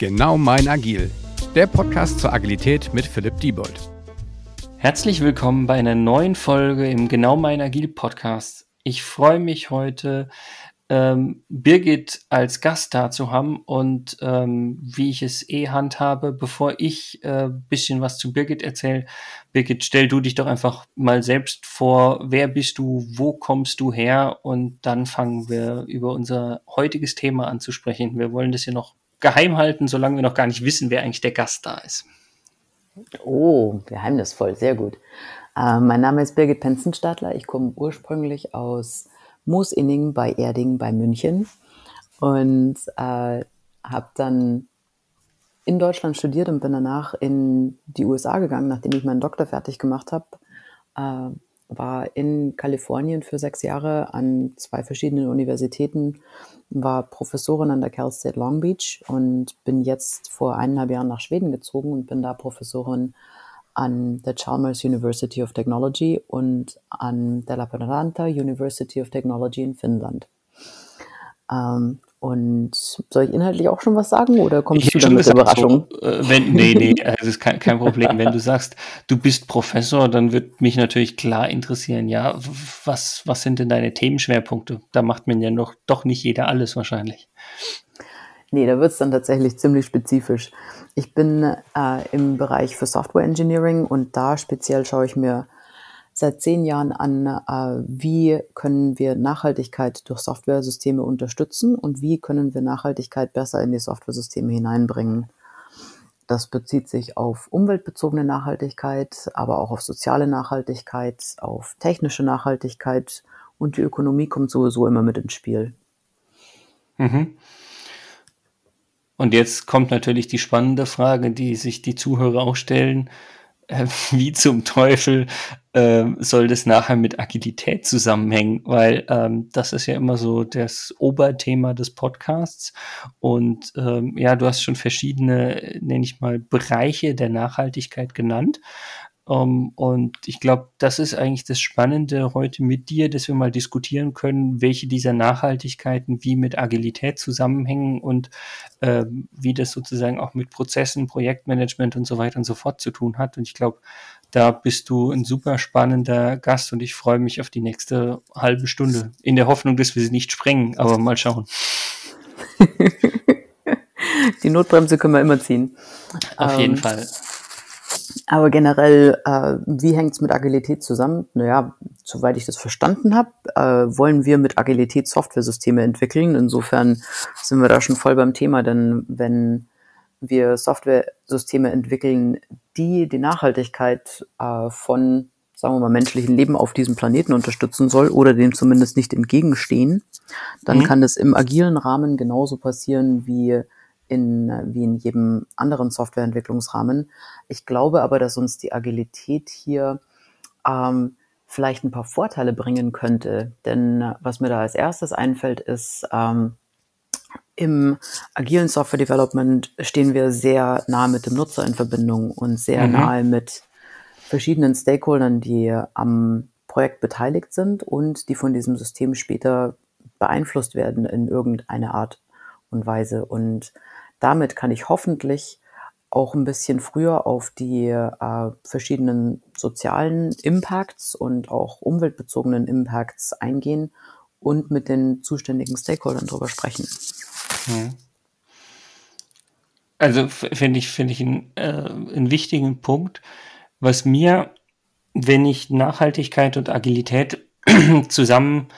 Genau mein Agil, der Podcast zur Agilität mit Philipp Diebold. Herzlich willkommen bei einer neuen Folge im Genau mein Agil Podcast. Ich freue mich heute, ähm, Birgit als Gast da zu haben und ähm, wie ich es eh handhabe, bevor ich äh, bisschen was zu Birgit erzähle. Birgit, stell du dich doch einfach mal selbst vor. Wer bist du? Wo kommst du her? Und dann fangen wir über unser heutiges Thema an zu sprechen. Wir wollen das hier noch geheim halten, solange wir noch gar nicht wissen, wer eigentlich der Gast da ist. Oh, geheimnisvoll, sehr gut. Äh, mein Name ist Birgit Penzenstadler. Ich komme ursprünglich aus Moosinning bei Erding bei München und äh, habe dann in Deutschland studiert und bin danach in die USA gegangen, nachdem ich meinen Doktor fertig gemacht habe. Äh, war in Kalifornien für sechs Jahre an zwei verschiedenen Universitäten war Professorin an der Cal State Long Beach und bin jetzt vor eineinhalb Jahren nach Schweden gezogen und bin da Professorin an der Chalmers University of Technology und an der Lappeenranta University of Technology in Finnland. Ähm, und soll ich inhaltlich auch schon was sagen oder kommst ich du dann mit der Überraschung? So, äh, wenn, nee, nee, das ist kein, kein Problem. wenn du sagst, du bist Professor, dann wird mich natürlich klar interessieren, ja, was, was sind denn deine Themenschwerpunkte? Da macht man ja noch doch nicht jeder alles wahrscheinlich. Nee, da wird es dann tatsächlich ziemlich spezifisch. Ich bin äh, im Bereich für Software Engineering und da speziell schaue ich mir seit zehn Jahren an, äh, wie können wir Nachhaltigkeit durch Softwaresysteme unterstützen und wie können wir Nachhaltigkeit besser in die Softwaresysteme hineinbringen. Das bezieht sich auf umweltbezogene Nachhaltigkeit, aber auch auf soziale Nachhaltigkeit, auf technische Nachhaltigkeit und die Ökonomie kommt sowieso immer mit ins Spiel. Mhm. Und jetzt kommt natürlich die spannende Frage, die sich die Zuhörer auch stellen. Äh, wie zum Teufel äh, soll das nachher mit Agilität zusammenhängen? Weil ähm, das ist ja immer so das Oberthema des Podcasts. Und ähm, ja, du hast schon verschiedene, nenne ich mal, Bereiche der Nachhaltigkeit genannt. Um, ähm, und ich glaube, das ist eigentlich das Spannende heute mit dir, dass wir mal diskutieren können, welche dieser Nachhaltigkeiten wie mit Agilität zusammenhängen und äh, wie das sozusagen auch mit Prozessen, Projektmanagement und so weiter und so fort zu tun hat. Und ich glaube, da bist du ein super spannender Gast und ich freue mich auf die nächste halbe Stunde. In der Hoffnung, dass wir sie nicht sprengen, aber mal schauen. die Notbremse können wir immer ziehen. Auf jeden ähm, Fall. Aber generell, äh, wie hängt es mit Agilität zusammen? Naja, soweit ich das verstanden habe, äh, wollen wir mit Agilität Softwaresysteme entwickeln. Insofern sind wir da schon voll beim Thema, denn wenn wir Softwaresysteme entwickeln, die die Nachhaltigkeit äh, von, sagen wir mal, menschlichen Leben auf diesem Planeten unterstützen soll oder dem zumindest nicht entgegenstehen, dann mhm. kann das im agilen Rahmen genauso passieren wie in, wie in jedem anderen Softwareentwicklungsrahmen. Ich glaube aber, dass uns die Agilität hier ähm, vielleicht ein paar Vorteile bringen könnte. Denn was mir da als erstes einfällt, ist, ähm, im agilen Software Development stehen wir sehr nah mit dem Nutzer in Verbindung und sehr mhm. nahe mit verschiedenen Stakeholdern, die am Projekt beteiligt sind und die von diesem System später beeinflusst werden in irgendeiner Art und Weise. Und damit kann ich hoffentlich auch ein bisschen früher auf die äh, verschiedenen sozialen Impacts und auch umweltbezogenen Impacts eingehen und mit den zuständigen Stakeholdern darüber sprechen. Hm. Also finde ich, finde ich einen, äh, einen wichtigen Punkt, was mir, wenn ich Nachhaltigkeit und Agilität zusammen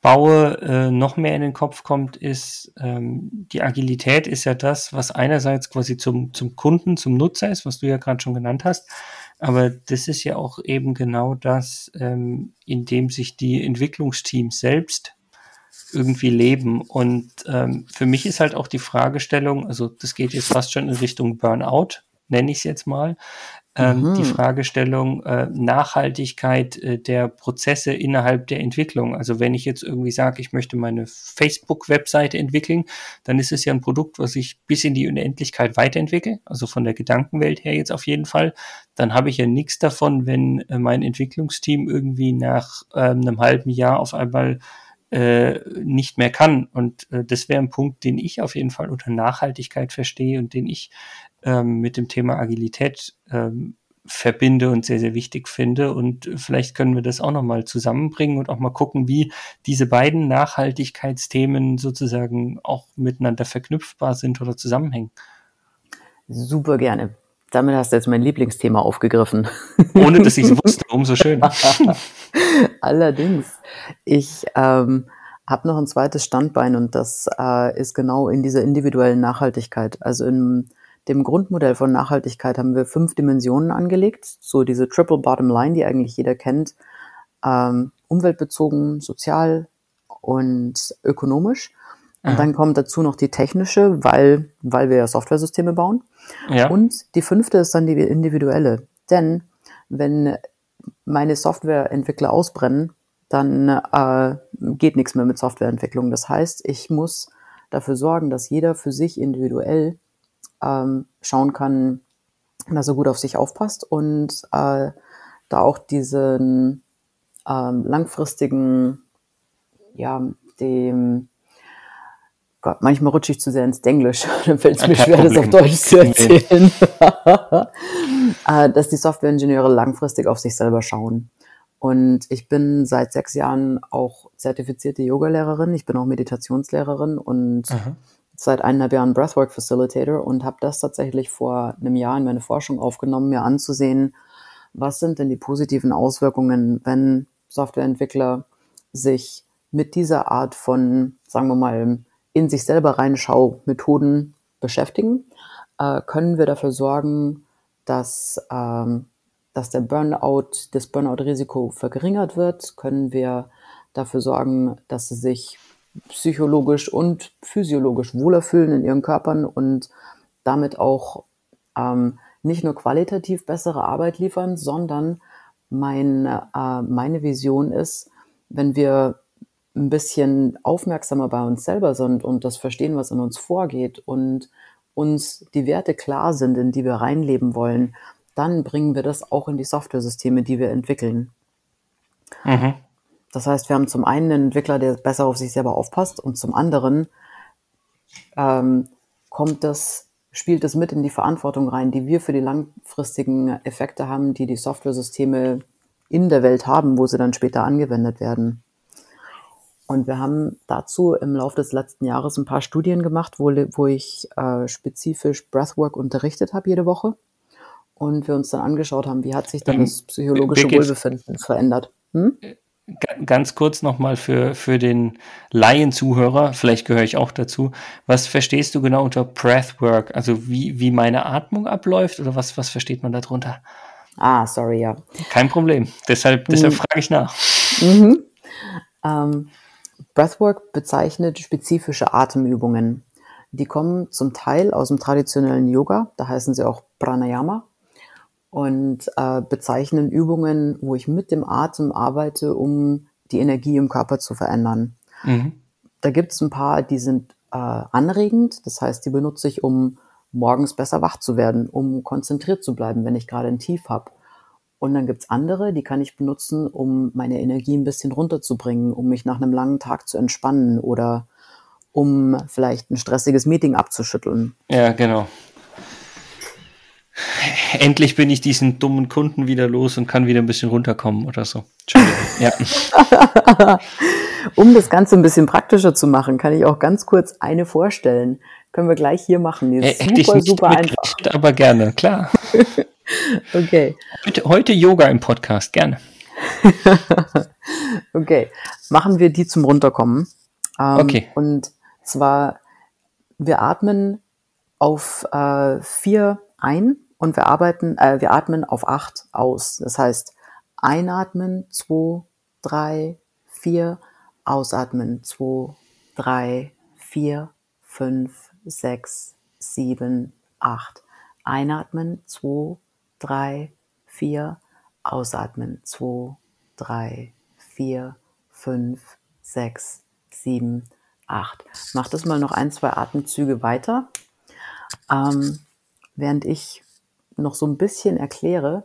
baue, äh, noch mehr in den Kopf kommt, ist, ähm, die Agilität ist ja das, was einerseits quasi zum, zum Kunden, zum Nutzer ist, was du ja gerade schon genannt hast, aber das ist ja auch eben genau das, ähm, in dem sich die Entwicklungsteams selbst irgendwie leben. Und ähm, für mich ist halt auch die Fragestellung, also das geht jetzt fast schon in Richtung Burnout, nenne ich es jetzt mal ähm, mhm. die Fragestellung äh, Nachhaltigkeit äh, der Prozesse innerhalb der Entwicklung. Also wenn ich jetzt irgendwie sage, ich möchte meine Facebook-Webseite entwickeln, dann ist es ja ein Produkt, was ich bis in die Unendlichkeit weiterentwickle, also von der Gedankenwelt her jetzt auf jeden Fall. Dann habe ich ja nichts davon, wenn äh, mein Entwicklungsteam irgendwie nach ähm, einem halben Jahr auf einmal äh, nicht mehr kann. Und äh, das wäre ein Punkt, den ich auf jeden Fall unter Nachhaltigkeit verstehe und den ich ähm, mit dem Thema Agilität ähm, verbinde und sehr, sehr wichtig finde. Und vielleicht können wir das auch nochmal zusammenbringen und auch mal gucken, wie diese beiden Nachhaltigkeitsthemen sozusagen auch miteinander verknüpfbar sind oder zusammenhängen. Super gerne. Damit hast du jetzt mein Lieblingsthema aufgegriffen. Ohne dass ich es wusste, umso schöner. Allerdings. Ich ähm, habe noch ein zweites Standbein und das äh, ist genau in dieser individuellen Nachhaltigkeit. Also in dem Grundmodell von Nachhaltigkeit haben wir fünf Dimensionen angelegt, so diese Triple Bottom Line, die eigentlich jeder kennt, ähm, umweltbezogen, sozial und ökonomisch. Und dann kommt dazu noch die technische, weil, weil wir ja Softwaresysteme bauen. Ja. Und die fünfte ist dann die individuelle. Denn wenn meine Softwareentwickler ausbrennen, dann äh, geht nichts mehr mit Softwareentwicklung. Das heißt, ich muss dafür sorgen, dass jeder für sich individuell ähm, schauen kann, dass er gut auf sich aufpasst und äh, da auch diesen ähm, langfristigen, ja, dem, Gott, manchmal rutsche ich zu sehr ins Denglisch, dann fällt es mir schwer, Problem. das auf Deutsch zu erzählen, äh, dass die Softwareingenieure langfristig auf sich selber schauen. Und ich bin seit sechs Jahren auch zertifizierte Yogalehrerin, ich bin auch Meditationslehrerin und Aha seit eineinhalb Jahren Breathwork Facilitator und habe das tatsächlich vor einem Jahr in meine Forschung aufgenommen, mir anzusehen, was sind denn die positiven Auswirkungen, wenn Softwareentwickler sich mit dieser Art von, sagen wir mal, in sich selber reinschau Methoden beschäftigen, äh, können wir dafür sorgen, dass, ähm, dass der Burnout, das Burnout-Risiko verringert wird, können wir dafür sorgen, dass sie sich psychologisch und physiologisch wohler fühlen in ihren Körpern und damit auch ähm, nicht nur qualitativ bessere Arbeit liefern, sondern mein, äh, meine Vision ist, wenn wir ein bisschen aufmerksamer bei uns selber sind und das verstehen, was in uns vorgeht und uns die Werte klar sind, in die wir reinleben wollen, dann bringen wir das auch in die Software-Systeme, die wir entwickeln. Mhm. Das heißt, wir haben zum einen einen Entwickler, der besser auf sich selber aufpasst und zum anderen ähm, kommt das, spielt es mit in die Verantwortung rein, die wir für die langfristigen Effekte haben, die die Software-Systeme in der Welt haben, wo sie dann später angewendet werden. Und wir haben dazu im Laufe des letzten Jahres ein paar Studien gemacht, wo, wo ich äh, spezifisch Breathwork unterrichtet habe jede Woche. Und wir uns dann angeschaut haben, wie hat sich dann ähm, das psychologische Wohlbefinden verändert. Hm? ganz kurz nochmal für, für den Laienzuhörer, vielleicht gehöre ich auch dazu. Was verstehst du genau unter Breathwork? Also wie, wie meine Atmung abläuft oder was, was versteht man darunter? Ah, sorry, ja. Kein Problem. Deshalb, mhm. deshalb frage ich nach. Mhm. Ähm, Breathwork bezeichnet spezifische Atemübungen. Die kommen zum Teil aus dem traditionellen Yoga, da heißen sie auch Pranayama und äh, bezeichnen Übungen, wo ich mit dem Atem arbeite, um die Energie im Körper zu verändern. Mhm. Da gibt es ein paar, die sind äh, anregend, das heißt, die benutze ich, um morgens besser wach zu werden, um konzentriert zu bleiben, wenn ich gerade ein Tief habe. Und dann gibt's andere, die kann ich benutzen, um meine Energie ein bisschen runterzubringen, um mich nach einem langen Tag zu entspannen oder um vielleicht ein stressiges Meeting abzuschütteln. Ja, genau endlich bin ich diesen dummen Kunden wieder los und kann wieder ein bisschen runterkommen oder so. Entschuldigung. Ja. um das Ganze ein bisschen praktischer zu machen, kann ich auch ganz kurz eine vorstellen. Können wir gleich hier machen. Die ist äh, super, super einfach. Aber gerne, klar. okay. Heute, heute Yoga im Podcast, gerne. okay. Machen wir die zum Runterkommen. Ähm, okay. Und zwar, wir atmen auf äh, vier ein und wir arbeiten, äh, wir atmen auf acht aus. Das heißt, einatmen, zwei, drei, vier, ausatmen, zwei, drei, vier, fünf, sechs, sieben, acht. Einatmen, zwei, drei, vier, ausatmen, zwei, drei, vier, fünf, sechs, sieben, acht. Mach das mal noch ein, zwei Atemzüge weiter. Ähm, während ich noch so ein bisschen erkläre,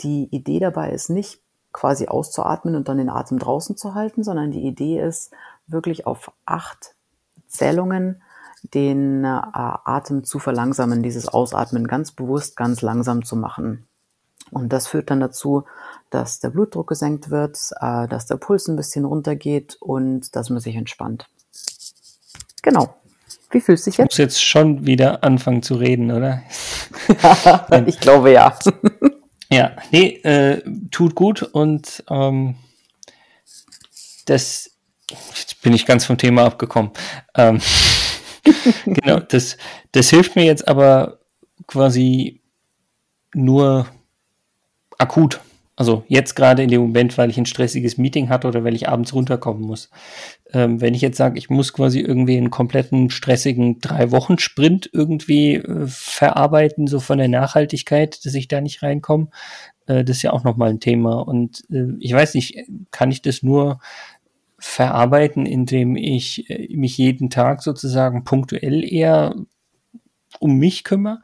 die Idee dabei ist nicht, quasi auszuatmen und dann den Atem draußen zu halten, sondern die Idee ist wirklich auf acht Zählungen den äh, Atem zu verlangsamen, dieses Ausatmen ganz bewusst, ganz langsam zu machen. Und das führt dann dazu, dass der Blutdruck gesenkt wird, äh, dass der Puls ein bisschen runtergeht und dass man sich entspannt. Genau. Wie fühlst du dich jetzt? Ich muss jetzt schon wieder anfangen zu reden, oder? ich glaube ja. ja, nee, äh, tut gut und ähm, das jetzt bin ich ganz vom Thema abgekommen. Ähm, genau, das, das hilft mir jetzt aber quasi nur akut. Also jetzt gerade in dem Moment, weil ich ein stressiges Meeting hatte oder weil ich abends runterkommen muss. Ähm, wenn ich jetzt sage, ich muss quasi irgendwie einen kompletten stressigen Drei-Wochen-Sprint irgendwie äh, verarbeiten, so von der Nachhaltigkeit, dass ich da nicht reinkomme, äh, das ist ja auch nochmal ein Thema. Und äh, ich weiß nicht, kann ich das nur verarbeiten, indem ich äh, mich jeden Tag sozusagen punktuell eher um mich kümmere?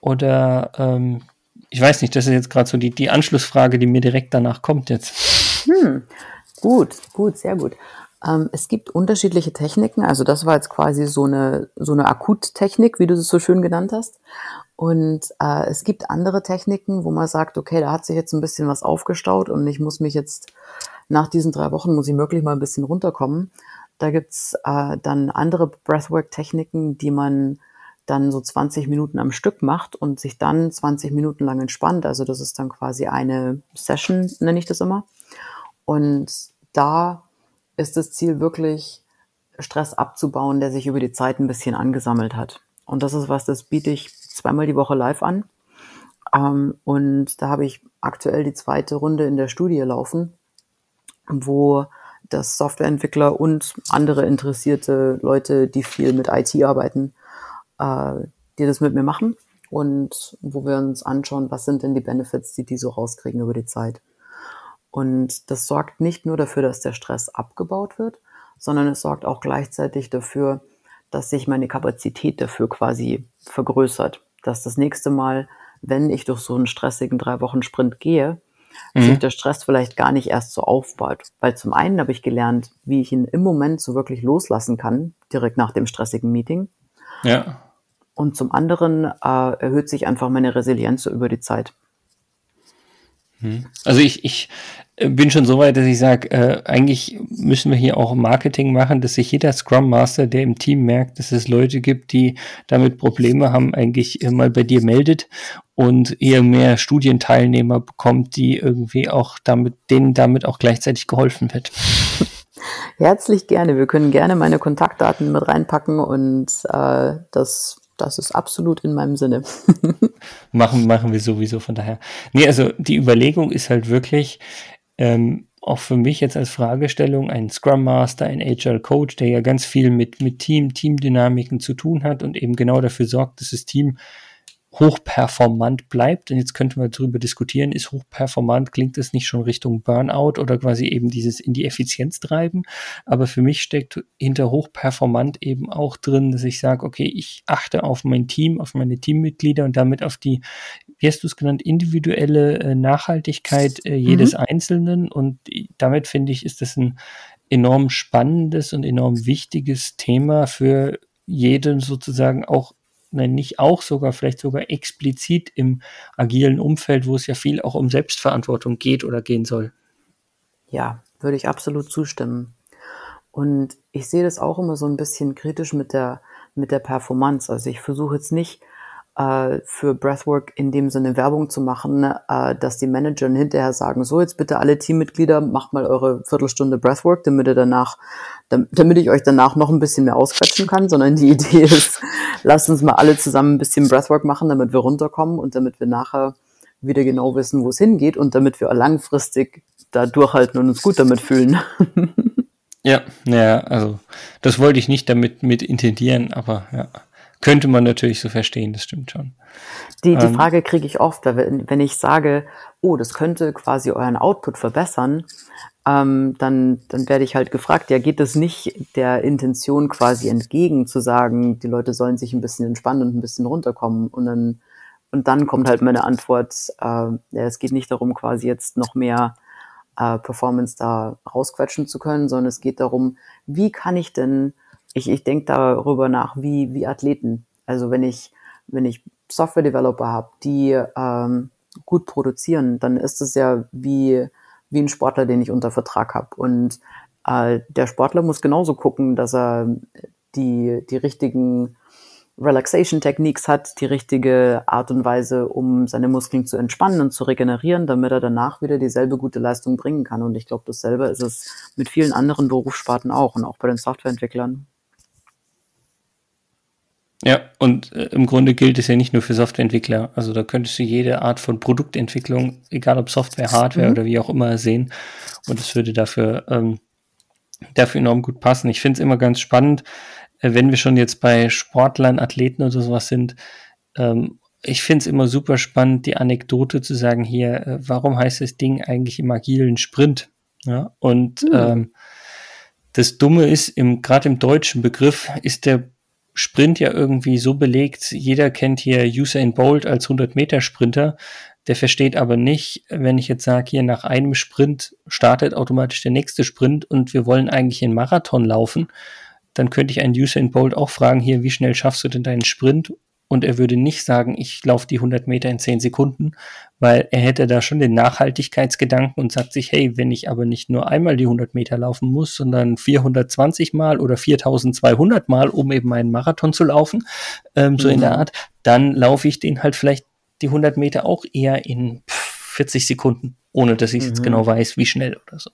Oder ähm, ich weiß nicht, das ist jetzt gerade so die, die Anschlussfrage, die mir direkt danach kommt jetzt. Hm, gut, gut, sehr gut. Ähm, es gibt unterschiedliche Techniken. Also das war jetzt quasi so eine, so eine Akuttechnik, wie du es so schön genannt hast. Und äh, es gibt andere Techniken, wo man sagt, okay, da hat sich jetzt ein bisschen was aufgestaut und ich muss mich jetzt nach diesen drei Wochen, muss ich wirklich mal ein bisschen runterkommen. Da gibt's äh, dann andere Breathwork-Techniken, die man dann so 20 Minuten am Stück macht und sich dann 20 Minuten lang entspannt. Also das ist dann quasi eine Session, nenne ich das immer. Und da ist das Ziel wirklich, Stress abzubauen, der sich über die Zeit ein bisschen angesammelt hat. Und das ist was, das biete ich zweimal die Woche live an. Ähm, und da habe ich aktuell die zweite Runde in der Studie laufen, wo das Softwareentwickler und andere interessierte Leute, die viel mit IT arbeiten, äh, die das mit mir machen und wo wir uns anschauen, was sind denn die Benefits, die die so rauskriegen über die Zeit. Und das sorgt nicht nur dafür, dass der Stress abgebaut wird, sondern es sorgt auch gleichzeitig dafür, dass sich meine Kapazität dafür quasi vergrößert. Dass das nächste Mal, wenn ich durch so einen stressigen drei Wochen Sprint gehe, mhm. sich der Stress vielleicht gar nicht erst so aufbaut. Weil zum einen habe ich gelernt, wie ich ihn im Moment so wirklich loslassen kann, direkt nach dem stressigen Meeting. Ja. Und zum anderen äh, erhöht sich einfach meine Resilienz über die Zeit. Hm. Also ich, ich bin schon so weit, dass ich sage, äh, eigentlich müssen wir hier auch Marketing machen, dass sich jeder Scrum Master, der im Team merkt, dass es Leute gibt, die damit Probleme haben, eigentlich mal bei dir meldet und eher mehr Studienteilnehmer bekommt, die irgendwie auch damit, denen damit auch gleichzeitig geholfen wird. Herzlich gerne. Wir können gerne meine Kontaktdaten mit reinpacken und äh, das das ist absolut in meinem Sinne. machen, machen wir sowieso von daher. Nee, also die Überlegung ist halt wirklich, ähm, auch für mich jetzt als Fragestellung, ein Scrum Master, ein Agile Coach, der ja ganz viel mit, mit Team, Teamdynamiken zu tun hat und eben genau dafür sorgt, dass das Team hochperformant bleibt. Und jetzt könnte man darüber diskutieren, ist hochperformant, klingt das nicht schon Richtung Burnout oder quasi eben dieses in die Effizienz treiben. Aber für mich steckt hinter hochperformant eben auch drin, dass ich sage, okay, ich achte auf mein Team, auf meine Teammitglieder und damit auf die, wie hast du es genannt, individuelle äh, Nachhaltigkeit äh, jedes mhm. Einzelnen. Und damit finde ich, ist das ein enorm spannendes und enorm wichtiges Thema für jeden sozusagen auch nein, nicht auch sogar, vielleicht sogar explizit im agilen Umfeld, wo es ja viel auch um Selbstverantwortung geht oder gehen soll. Ja, würde ich absolut zustimmen. Und ich sehe das auch immer so ein bisschen kritisch mit der, mit der Performance. Also ich versuche jetzt nicht für Breathwork in dem Sinne Werbung zu machen, äh, dass die Manager hinterher sagen, so jetzt bitte alle Teammitglieder, macht mal eure Viertelstunde Breathwork, damit ihr danach, damit ich euch danach noch ein bisschen mehr ausquetschen kann, sondern die Idee ist, lasst uns mal alle zusammen ein bisschen Breathwork machen, damit wir runterkommen und damit wir nachher wieder genau wissen, wo es hingeht und damit wir langfristig da durchhalten und uns gut damit fühlen. Ja, ja, also das wollte ich nicht damit mit intendieren, aber ja. Könnte man natürlich so verstehen, das stimmt schon. Die, die ähm, Frage kriege ich oft, wenn ich sage, oh, das könnte quasi euren Output verbessern, ähm, dann, dann werde ich halt gefragt, ja, geht es nicht der Intention quasi entgegen, zu sagen, die Leute sollen sich ein bisschen entspannen und ein bisschen runterkommen und dann, und dann kommt halt meine Antwort, äh, ja, es geht nicht darum, quasi jetzt noch mehr äh, Performance da rausquetschen zu können, sondern es geht darum, wie kann ich denn, ich, ich denke darüber nach, wie, wie Athleten. Also wenn ich, wenn ich Software-Developer habe, die ähm, gut produzieren, dann ist es ja wie, wie ein Sportler, den ich unter Vertrag habe. Und äh, der Sportler muss genauso gucken, dass er die, die richtigen Relaxation Techniques hat, die richtige Art und Weise, um seine Muskeln zu entspannen und zu regenerieren, damit er danach wieder dieselbe gute Leistung bringen kann. Und ich glaube, dasselbe ist es mit vielen anderen Berufssparten auch und auch bei den Softwareentwicklern. Ja, und äh, im Grunde gilt es ja nicht nur für Softwareentwickler. Also da könntest du jede Art von Produktentwicklung, egal ob Software, Hardware mhm. oder wie auch immer, sehen. Und es würde dafür, ähm, dafür enorm gut passen. Ich finde es immer ganz spannend, äh, wenn wir schon jetzt bei Sportlern, Athleten oder sowas sind, ähm, ich finde es immer super spannend, die Anekdote zu sagen hier, äh, warum heißt das Ding eigentlich im agilen Sprint? Ja, und mhm. ähm, das Dumme ist, im, gerade im deutschen Begriff ist der Sprint ja irgendwie so belegt, jeder kennt hier Usain Bolt als 100-Meter-Sprinter, der versteht aber nicht, wenn ich jetzt sage, hier nach einem Sprint startet automatisch der nächste Sprint und wir wollen eigentlich einen Marathon laufen, dann könnte ich einen Usain Bolt auch fragen, hier, wie schnell schaffst du denn deinen Sprint? Und er würde nicht sagen, ich laufe die 100 Meter in 10 Sekunden, weil er hätte da schon den Nachhaltigkeitsgedanken und sagt sich, hey, wenn ich aber nicht nur einmal die 100 Meter laufen muss, sondern 420 Mal oder 4200 Mal, um eben einen Marathon zu laufen, ähm, so mhm. in der mhm. Art, dann laufe ich den halt vielleicht die 100 Meter auch eher in 40 Sekunden, ohne dass ich mhm. jetzt genau weiß, wie schnell oder so.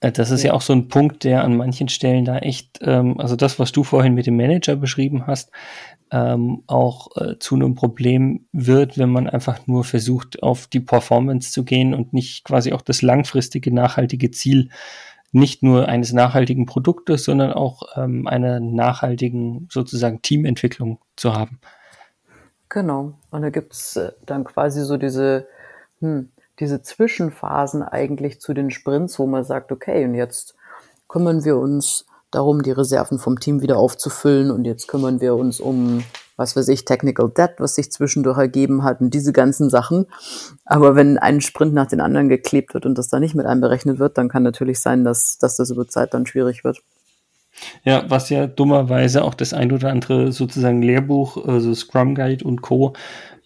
Äh, das ist ja. ja. auch so ein Punkt, der an manchen Stellen da echt, ähm, also das, was du vorhin mit dem Manager beschrieben hast, ähm, auch äh, zu einem Problem wird, wenn man einfach nur versucht, auf die Performance zu gehen und nicht quasi auch das langfristige, nachhaltige Ziel nicht nur eines nachhaltigen Produktes, sondern auch ähm, einer nachhaltigen sozusagen Teamentwicklung zu haben. Genau. Und da gibt's äh, dann quasi so diese, hm, diese Zwischenphasen eigentlich zu den Sprints, wo man sagt, okay, und jetzt kümmern wir uns darum, die Reserven vom Team wieder aufzufüllen und jetzt kümmern wir uns um, was weiß ich, Technical Debt, was sich zwischendurch ergeben hat und diese ganzen Sachen. Aber wenn ein Sprint nach den anderen geklebt wird und das da nicht mit einberechnet wird, dann kann natürlich sein, dass, dass das über Zeit dann schwierig wird. Ja, was ja dummerweise auch das ein oder andere sozusagen Lehrbuch, also Scrum Guide und Co.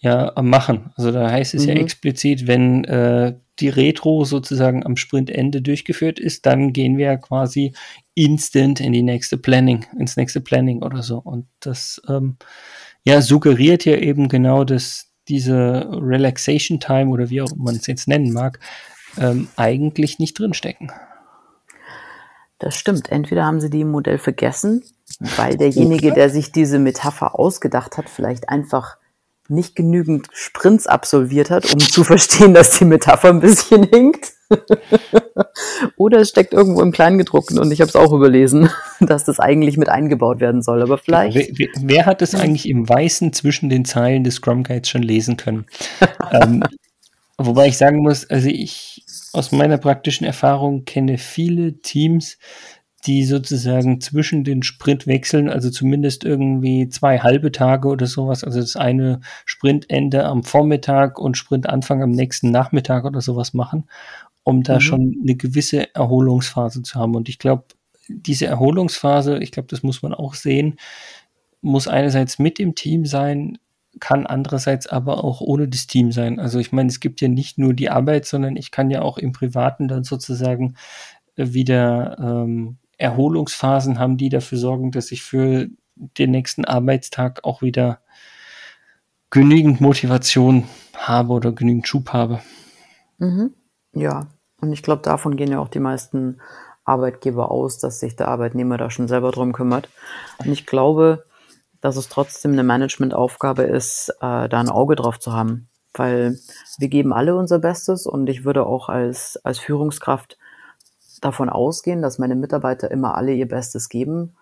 ja machen. Also da heißt es mhm. ja explizit, wenn äh, die Retro sozusagen am Sprintende durchgeführt ist, dann gehen wir quasi instant in die nächste Planning, ins nächste Planning oder so. Und das ähm, ja suggeriert ja eben genau, dass diese Relaxation Time oder wie auch man es jetzt nennen mag, ähm, eigentlich nicht drinstecken. Das stimmt. Entweder haben sie die im Modell vergessen, weil derjenige, der sich diese Metapher ausgedacht hat, vielleicht einfach nicht genügend Sprints absolviert hat, um zu verstehen, dass die Metapher ein bisschen hinkt. Oder es steckt irgendwo im Kleingedruckten und ich habe es auch überlesen, dass das eigentlich mit eingebaut werden soll. Aber vielleicht. Wer, wer, wer hat es eigentlich im Weißen zwischen den Zeilen des Scrum Guides schon lesen können? ähm, wobei ich sagen muss, also ich aus meiner praktischen Erfahrung kenne viele Teams, die sozusagen zwischen den Sprintwechseln, also zumindest irgendwie zwei halbe Tage oder sowas, also das eine Sprintende am Vormittag und Sprintanfang am nächsten Nachmittag oder sowas machen, um da mhm. schon eine gewisse Erholungsphase zu haben. Und ich glaube, diese Erholungsphase, ich glaube, das muss man auch sehen, muss einerseits mit dem Team sein, kann andererseits aber auch ohne das Team sein. Also ich meine, es gibt ja nicht nur die Arbeit, sondern ich kann ja auch im Privaten dann sozusagen äh, wieder ähm, Erholungsphasen haben, die dafür sorgen, dass ich für den nächsten Arbeitstag auch wieder genügend Motivation habe oder genügend Schub habe. Mhm. Ja, und ich glaube, davon gehen ja auch die meisten Arbeitgeber aus, dass sich der Arbeitnehmer da schon selber drum kümmert. Und ich glaube, dass es trotzdem eine Managementaufgabe ist, äh, da ein Auge drauf zu haben. Weil wir geben alle unser Bestes und ich würde auch als, als Führungskraft davon ausgehen, dass meine Mitarbeiter immer alle ihr Bestes geben.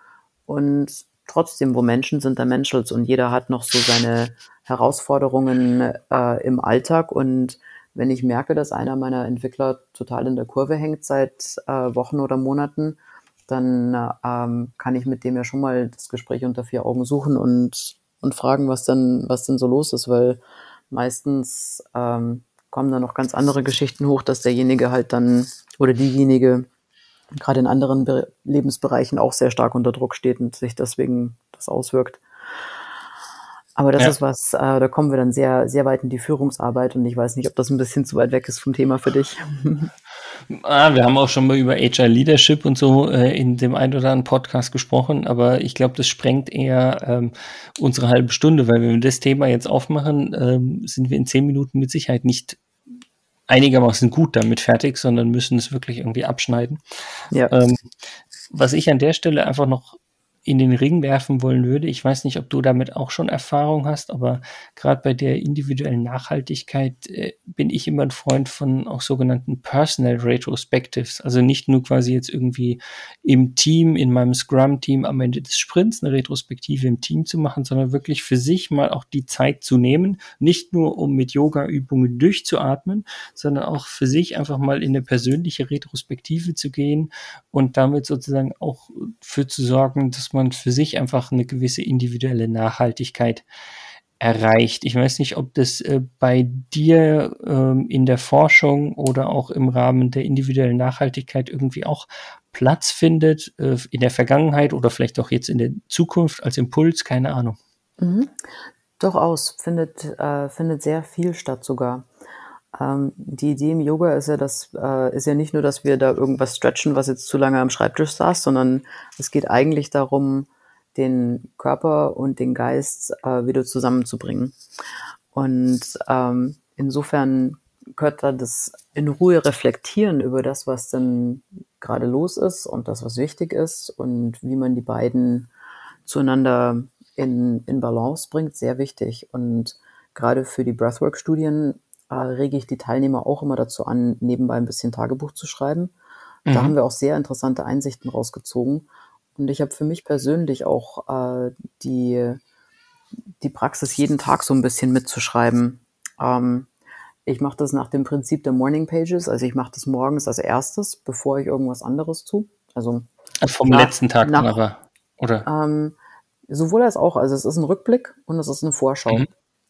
Und trotzdem, wo Menschen sind, da Menschels und jeder hat noch so seine Herausforderungen äh, im Alltag. Und wenn ich merke, dass einer meiner Entwickler total in der Kurve hängt seit äh, Wochen oder Monaten, dann ähm, kann ich mit dem ja schon mal das Gespräch unter vier Augen suchen und, und fragen, was denn, was denn so los ist, weil meistens ähm, kommen dann noch ganz andere Geschichten hoch, dass derjenige halt dann oder diejenige gerade in anderen Be Lebensbereichen auch sehr stark unter Druck steht und sich deswegen das auswirkt. Aber das ja. ist was, äh, da kommen wir dann sehr, sehr weit in die Führungsarbeit und ich weiß nicht, ob das ein bisschen zu weit weg ist vom Thema für dich. Ah, wir haben auch schon mal über HR Leadership und so äh, in dem ein oder anderen Podcast gesprochen, aber ich glaube, das sprengt eher ähm, unsere halbe Stunde, weil wenn wir das Thema jetzt aufmachen, ähm, sind wir in zehn Minuten mit Sicherheit nicht einigermaßen gut damit fertig, sondern müssen es wirklich irgendwie abschneiden. Ja. Ähm, was ich an der Stelle einfach noch in den Ring werfen wollen würde. Ich weiß nicht, ob du damit auch schon Erfahrung hast, aber gerade bei der individuellen Nachhaltigkeit äh, bin ich immer ein Freund von auch sogenannten Personal Retrospectives. Also nicht nur quasi jetzt irgendwie im Team, in meinem Scrum-Team am Ende des Sprints eine Retrospektive im Team zu machen, sondern wirklich für sich mal auch die Zeit zu nehmen, nicht nur um mit Yoga-Übungen durchzuatmen, sondern auch für sich einfach mal in eine persönliche Retrospektive zu gehen und damit sozusagen auch für zu sorgen, dass man für sich einfach eine gewisse individuelle Nachhaltigkeit erreicht. Ich weiß nicht, ob das äh, bei dir ähm, in der Forschung oder auch im Rahmen der individuellen Nachhaltigkeit irgendwie auch Platz findet, äh, in der Vergangenheit oder vielleicht auch jetzt in der Zukunft als Impuls, keine Ahnung. Mhm. Durchaus, findet, äh, findet sehr viel statt sogar. Ähm, die Idee im Yoga ist ja, dass, äh, ist ja nicht nur, dass wir da irgendwas stretchen, was jetzt zu lange am Schreibtisch saß, sondern es geht eigentlich darum, den Körper und den Geist äh, wieder zusammenzubringen. Und ähm, insofern gehört da das in Ruhe reflektieren über das, was denn gerade los ist und das, was wichtig ist und wie man die beiden zueinander in, in Balance bringt, sehr wichtig. Und gerade für die Breathwork-Studien äh, rege ich die Teilnehmer auch immer dazu an, nebenbei ein bisschen Tagebuch zu schreiben. Mhm. Da haben wir auch sehr interessante Einsichten rausgezogen. Und ich habe für mich persönlich auch äh, die, die Praxis, jeden Tag so ein bisschen mitzuschreiben. Ähm, ich mache das nach dem Prinzip der Morning Pages. Also ich mache das morgens als erstes, bevor ich irgendwas anderes tue. Also, also vom nach, letzten Tag nach, aber, oder? Ähm, sowohl als auch. Also es ist ein Rückblick und es ist eine Vorschau. Mhm.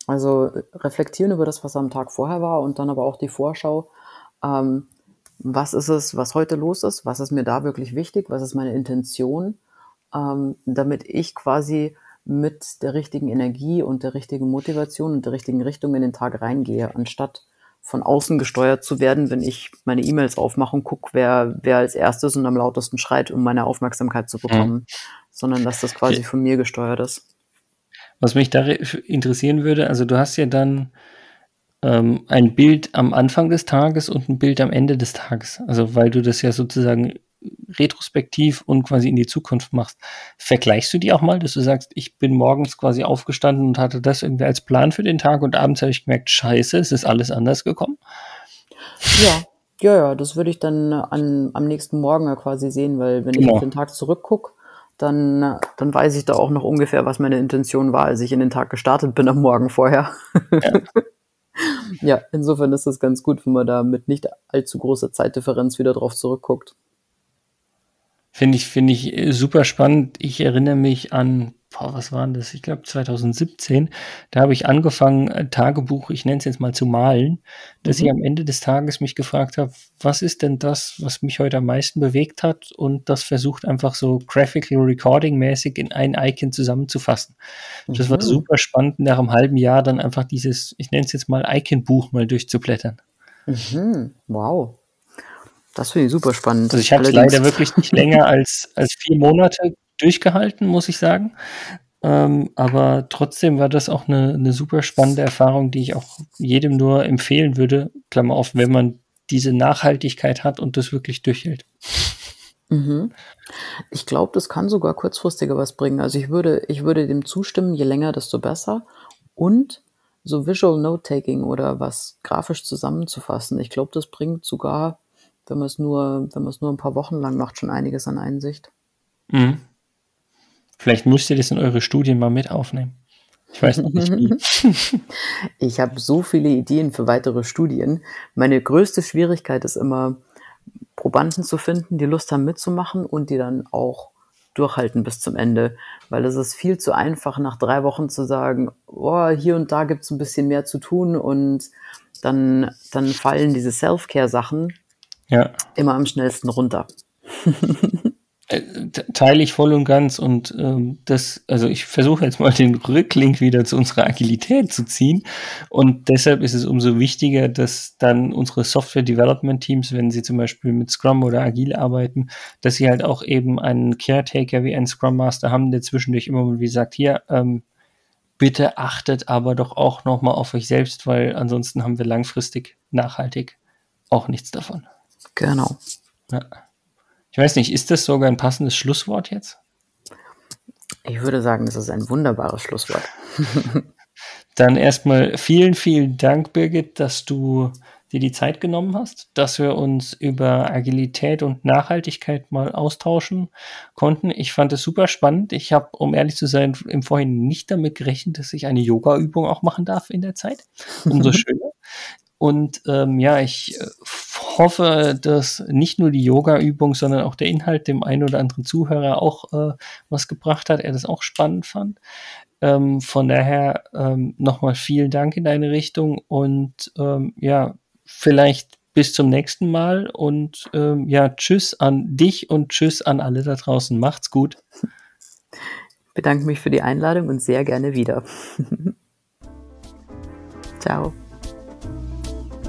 Also reflektieren über das, was am Tag vorher war und dann aber auch die Vorschau. Ähm, was ist es, was heute los ist? Was ist mir da wirklich wichtig? Was ist meine Intention? Ähm, damit ich quasi mit der richtigen Energie und der richtigen Motivation und der richtigen Richtung in den Tag reingehe, anstatt von außen gesteuert zu werden, wenn ich meine E-Mails aufmache und gucke, wer, wer als erstes und am lautesten schreit, um meine Aufmerksamkeit zu bekommen, mhm. sondern dass das quasi von mir gesteuert ist. Was mich da interessieren würde, also du hast ja dann ähm, ein Bild am Anfang des Tages und ein Bild am Ende des Tages. Also weil du das ja sozusagen retrospektiv und quasi in die Zukunft machst. Vergleichst du die auch mal, dass du sagst, ich bin morgens quasi aufgestanden und hatte das irgendwie als Plan für den Tag und abends habe ich gemerkt, scheiße, es ist alles anders gekommen? Ja, ja, ja, das würde ich dann an, am nächsten Morgen ja quasi sehen, weil wenn genau. ich auf den Tag zurückgucke, dann, dann weiß ich da auch noch ungefähr, was meine Intention war, als ich in den Tag gestartet bin am Morgen vorher. Ja, ja insofern ist es ganz gut, wenn man da mit nicht allzu großer Zeitdifferenz wieder drauf zurückguckt. Finde ich, finde ich äh, super spannend. Ich erinnere mich an, boah, was war denn das? Ich glaube 2017. Da habe ich angefangen, ein Tagebuch, ich nenne es jetzt mal zu malen, dass mhm. ich am Ende des Tages mich gefragt habe, was ist denn das, was mich heute am meisten bewegt hat? Und das versucht einfach so graphical recording mäßig in ein Icon zusammenzufassen. Mhm. Das war mhm. super spannend, nach einem halben Jahr dann einfach dieses, ich nenne es jetzt mal Icon-Buch mal durchzublättern. Mhm. Wow. Das finde ich super spannend. Also ich habe es leider wirklich nicht länger als, als vier Monate durchgehalten, muss ich sagen. Ähm, aber trotzdem war das auch eine, eine super spannende Erfahrung, die ich auch jedem nur empfehlen würde, Klammer auf, wenn man diese Nachhaltigkeit hat und das wirklich durchhält. Mhm. Ich glaube, das kann sogar kurzfristiger was bringen. Also ich würde, ich würde dem zustimmen, je länger, desto besser. Und so Visual Note-Taking oder was grafisch zusammenzufassen, ich glaube, das bringt sogar wenn man es nur, wenn man es nur ein paar Wochen lang macht, schon einiges an Einsicht. Mhm. Vielleicht müsst ihr das in eure Studien mal mit aufnehmen. Ich weiß noch nicht wie. ich habe so viele Ideen für weitere Studien. Meine größte Schwierigkeit ist immer, Probanden zu finden, die Lust haben mitzumachen und die dann auch durchhalten bis zum Ende. Weil es ist viel zu einfach, nach drei Wochen zu sagen, oh, hier und da gibt es ein bisschen mehr zu tun und dann, dann fallen diese Self-Care-Sachen ja. immer am schnellsten runter. Äh, teile ich voll und ganz und ähm, das, also ich versuche jetzt mal den Rücklink wieder zu unserer Agilität zu ziehen und deshalb ist es umso wichtiger, dass dann unsere Software Development Teams, wenn sie zum Beispiel mit Scrum oder Agil arbeiten, dass sie halt auch eben einen Caretaker wie einen Scrum Master haben, der zwischendurch immer mal wie sagt, hier, ähm, bitte achtet aber doch auch nochmal auf euch selbst, weil ansonsten haben wir langfristig nachhaltig auch nichts davon. Genau. Ja. Ich weiß nicht, ist das sogar ein passendes Schlusswort jetzt? Ich würde sagen, das ist ein wunderbares Schlusswort. Dann erstmal vielen, vielen Dank, Birgit, dass du dir die Zeit genommen hast, dass wir uns über Agilität und Nachhaltigkeit mal austauschen konnten. Ich fand es super spannend. Ich habe, um ehrlich zu sein, im Vorhin nicht damit gerechnet, dass ich eine Yoga-Übung auch machen darf in der Zeit. Umso schöner. Und ähm, ja, ich äh, hoffe, dass nicht nur die Yoga-Übung, sondern auch der Inhalt dem einen oder anderen Zuhörer auch äh, was gebracht hat, er das auch spannend fand. Ähm, von daher ähm, nochmal vielen Dank in deine Richtung und ähm, ja, vielleicht bis zum nächsten Mal und ähm, ja, tschüss an dich und tschüss an alle da draußen. Macht's gut. Ich bedanke mich für die Einladung und sehr gerne wieder. Ciao.